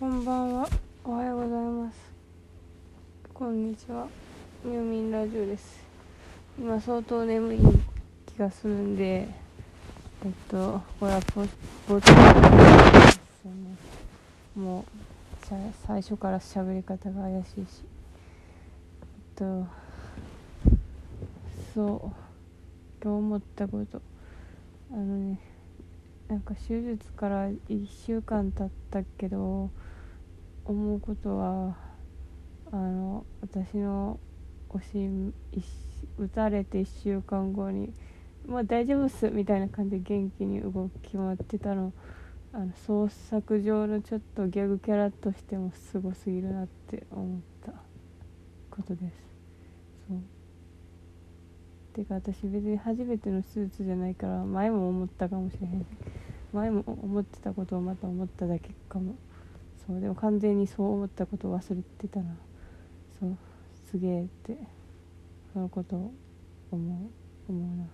こんばんは。おはようございます。こんにちは。ミューミンラジオです。今相当眠い気がするんで、えっと、これはポポッですよね。もう最初から喋り方が怪しいし。えっと、そう、今日思ったこと。あのね、なんか手術から1週間経ったけど思うことはあの私の推し打たれて1週間後に「まあ大丈夫っす」みたいな感じで元気に動き回ってたの。あの創作上のちょっとギャグキャラとしてもすごすぎるなって思ったことです。そう。てか私別に初めての手術じゃないから前も思ったかもしれへん。前も思ってたことをまた思っただけかも。そうでも完全にそう思ったことを忘れてたな。そうすげえってそのことを思う思うな。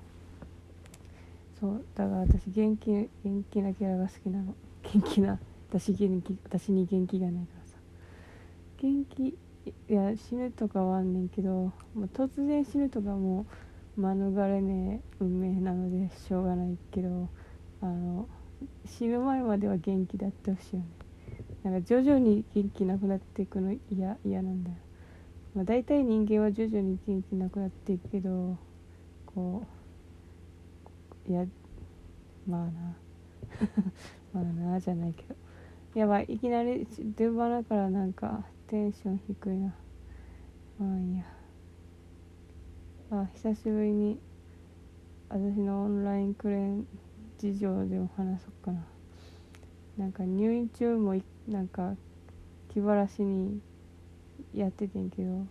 そうだから私元気元気なキャラが好きなの。元気な私元気私に元気がないからさ。元気いや死ぬとかはあんねんけどもう突然死ぬとかもう免れねえ運命なのでしょうがないけどあの死ぬ前までは元気であってほしいよね。なんか徐々に元気なくなっていくの嫌嫌なんだよ、まあ、大体人間は徐々に元気なくなっていくけどこういやまあな。まあなじゃないけど。やばいいきなり電話だからなんかテンション低いな。まあいいや。あ久しぶりに私のオンラインクレーン事情でも話そうかな。なんか入院中もなんか気晴らしにやっててんけど。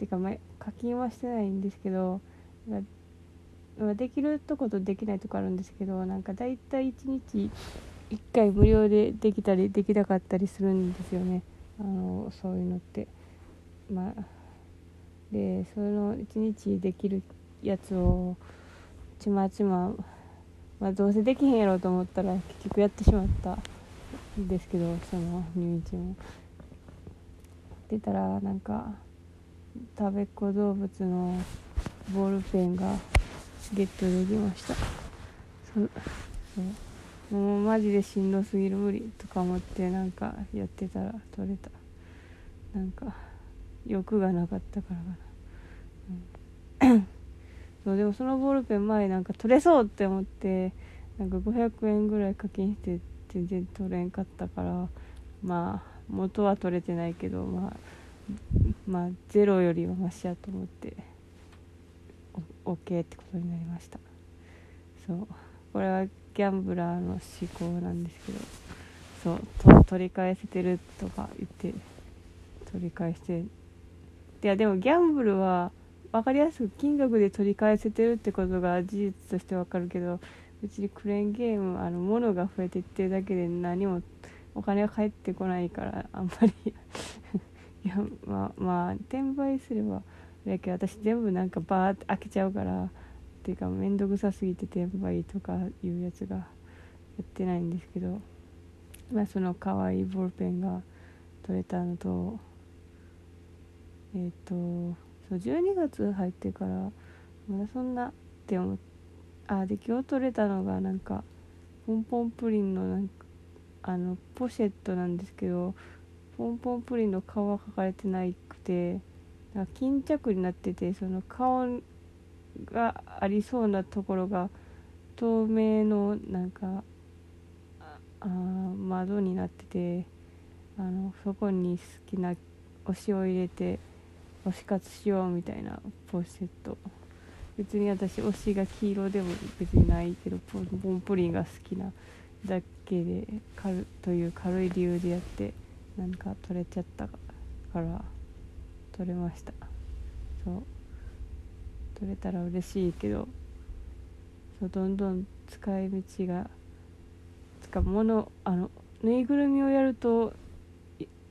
てかま課金はしてないんですけどまできるとことできないとこあるんですけどなんか大体1日1回無料でできたりできなかったりするんですよね。あのそういうのって。まあでその1日できるやつをちまちままあどうせできへんやろうと思ったら結局やってしまった。ですけどその入院中も。出たらなんか食べっ子動物のボールペンがゲットできました。そそう。もうマジでしんどすぎる無理とか思ってなんかやってたら取れた。なんか欲がなかったからかな、うん、そうでもそのボールペン前なんか取れそうって思ってなんか500円ぐらい課金して全然取れんかったからまあ元は取れてないけどまあまあゼロよりはマシやと思ってオッケーってことになりました。そう。これはギャンブラーの思考なんですけどそう。取り返せてるとか言って取り返していやでもギャンブルは分かりやすく金額で取り返せてるってことが事実として分かるけど別にクレーンゲームあの物が増えていってるだけで何もお金が返ってこないからあんまり。いやまあまあ転売すればだけど私全部なんかバーって開けちゃうからっていうか面倒くさすぎて転売とかいうやつがやってないんですけど。まあその可愛いボールペンが取れたのとえっ、とそう12月入ってからまだそんなって思って。あで今日取れたのがなんかポンポンプリンのなんかあのポシェットなんですけどポンポンプリンの顔は描かれてなくてなんか巾着になっててその顔がありそうなところが透明のなんかあ窓になっててあのそこに好きな推しを入れて推し活しようみたいなポシェット。別に私推しが黄色でも別にないけどポンポンプリンが好きなだけで軽という軽い理由でやってなん。か取れちゃったから取れましたそう取れたら嬉しいけどそうどん。どん。使い道がつか物あのぬいぐるみをやると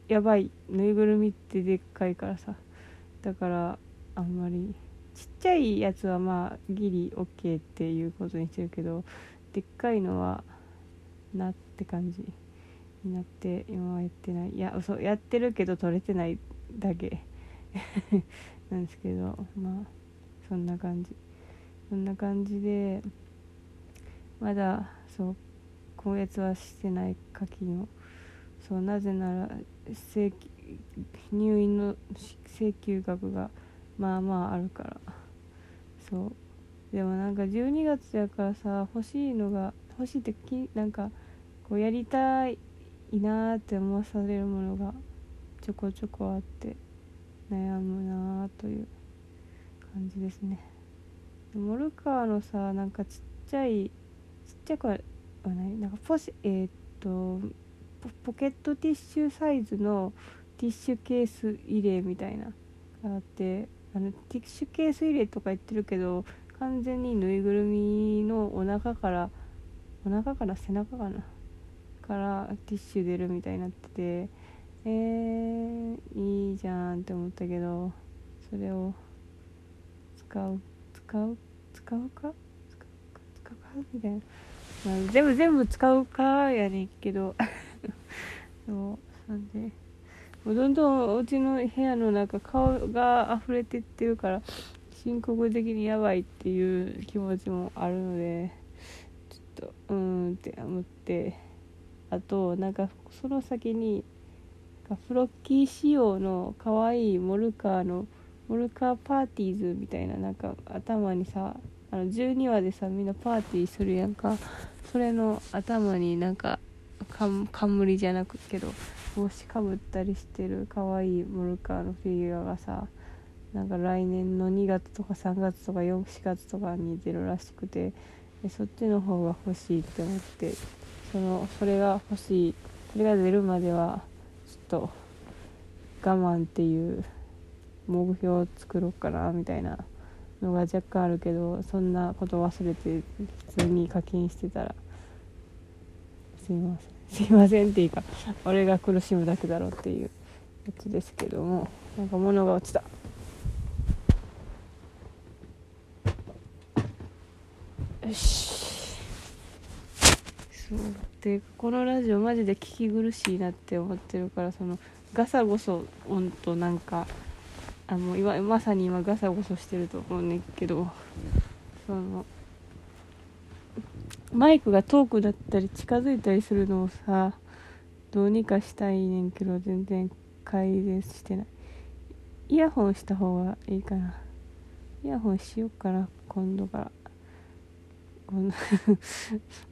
やばいぬいぐるみってでっかいからさだからあん。まりちっちゃいやつはまあギリ OK っていうことにしてるけどでっかいのはなって感じになって今はやってない。いやそうやってるけど撮れてないだけ。なんですけどまあそんな感じ。そんな感じでまだそう今月はしてない課金をそうなぜなら入院の請求額がまあまああるから。そう。でもなんか12月やからさ欲しいのが欲しいってきなんかこうやりたいなって思わされるものがちょこちょこあって悩むなという感じですね。モルカーのさなんかちっちゃいちっちゃくはないなんかポシえー、っとポケットティッシュサイズのティッシュケース入れみたいながあってあのティッシュケース入れとか言ってるけど完全にぬいぐるみのお腹からお腹から背中かな？からティッシュ出るみたいになっててえー、いいじゃんって思ったけどそれを使う使う使うか？使うか？使うか？みたいな、まあ、全部全部使うかやねんけど。そう。なんでもうどんどんうちの部屋の中顔が溢れてってるから深刻的にやばいっていう気持ちもあるのでちょっとうーんって思ってあとなんかその先にフロッキー仕様の可愛いモルカーのモルカーパーティーズみたいななんか頭にさあの12話でさみんなパーティーするやんか。それの頭になんか冠じゃなくけど帽子かぶったりしてる可愛いいモルカーのフィギュアがさなんか来年の2月とか3月とか4月とかに出るらしくてそっちの方が欲しいって思ってそのそれが欲しいそれが出るまではちょっと我慢っていう目標を作ろうかなみたいなのが若干あるけどそんなこと忘れて普通に課金してたらすいません。すいませんっていうか俺が苦しむだけだろうっていうやつですけどもなんか物が落ちた。よし。そう。でこのラジオマジで聞き苦しいなって思ってるからそのガサゴソ音となんかあの今まさに今ガサゴソしてると思うねんけどそのマイクが遠くだったり近づいたりするのをさどうにかしたいねんけど全然改善してない。イヤホンした方がいいかな。イヤホンしようかな今度から。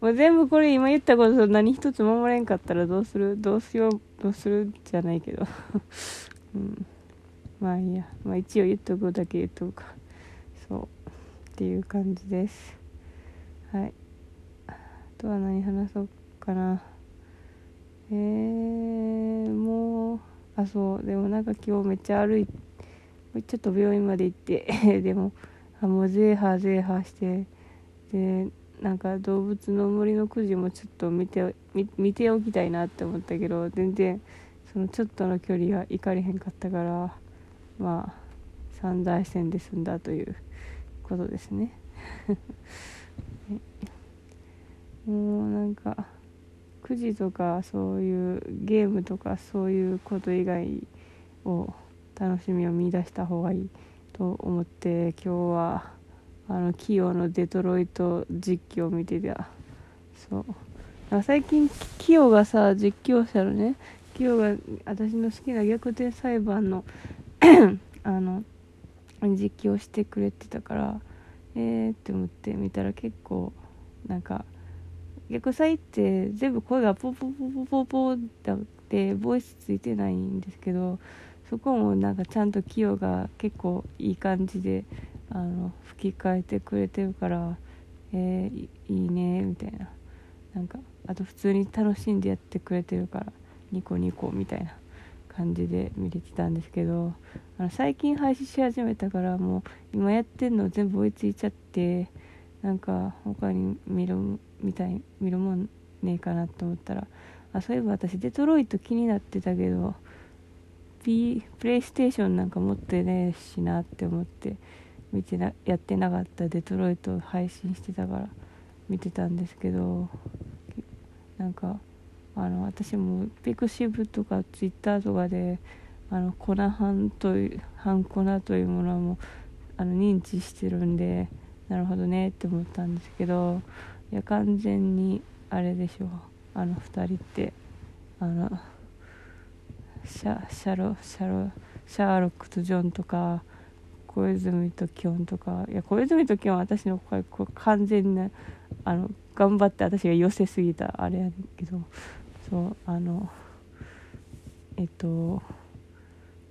もう全部これ今言ったこと何一つ守れんかったらどうする？どうしようどうするじゃないけど。うん。まあいいや。まあ一応言っとくだけ言っとくか。そう。っていう感じです。はい。とは何話そうかな。えー、もうあそう。でもなんか今日めっちゃ歩いちょっと病院まで行って でもあもうゼーハーゼーハーしてでなんか動物の森のくじもちょっと見て見ておきたいなって思ったけど全然そのちょっとの距離が行かれへんかったからまあ三大線で済んだということですね。もうなんか9時とかそういうゲームとかそういうこと以外を楽しみを見出した方がいいと思って今日はあのキヨのデトロイト実況を見てた。そう。最近キヨがさ実況者のねキヨが私の好きな逆転裁判の あの実況してくれてたからえーって思って見たら結構なんか逆サイって全部声がポポポポポポってってボイスついてないんですけどそこもなんかちゃんとキヨが結構いい感じであの吹き替えてくれてるからえー、いいねみたいな。なんかあと普通に楽しんでやってくれてるからニコニコみたいな感じで見れてたんですけどあの最近配信し始めたからもう今やってんの全部追いついちゃってなんか他に見るみたい見るもんねえかなと思ったらあそういえば私デトロイト気になってたけど P プレイステーションなんか持ってねえしなって思って見てなやってなかったデトロイト配信してたから見てたんですけどなんかあの私もピクシブとかツイッターとかであの粉半という半粉というものはもうあの認知してるんでなるほどねって思ったんですけどいや完全にあれでしょ。あの2人って。あのシャシャロシャロシャーロックとジョンとか小泉とキョンとか。いや小泉とキョンは私の声完全なあの頑張って私が寄せすぎたあれやけど。そうあのえっと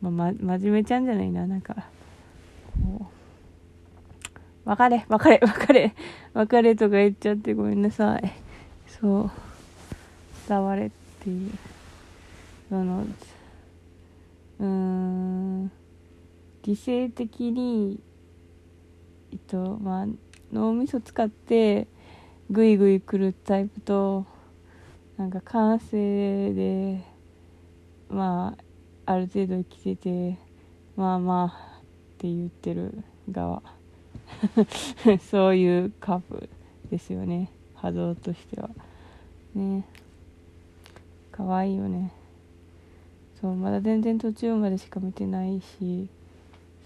まま真面目ちゃんじゃないななんか。別れ別れ別れ別れとか言っちゃってごめんなさい。そう。伝われっていう。そのうーん。理性的にえっとまあ脳みそ使ってグイグイくるタイプとなんか感性でまあある程度生きててまあまあって言ってる側。そういうカップですよね。波動としては。ね。可愛いよね。そうまだ全然途中までしか見てないし。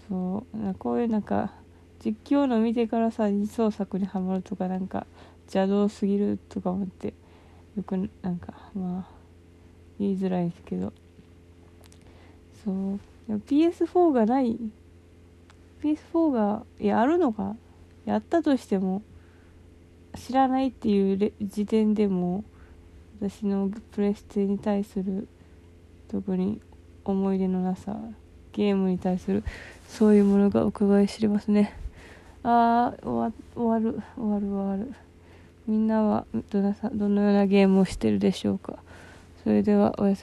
そうこういうなんか実況の見てからさ二創作にはまるとかなんか邪道すぎるとか思ってよくなんかまあ言いづらいですけど。そう PS4 がない PS4 がやるのかやったとしても知らないっていう時点でも私のプレステに対する特に思い出のなさゲームに対するそういうものが伺い知れますね。ああ終わる終わる終わる。みんなはどなさどのようなゲームをしてるでしょうか。それではおやすみ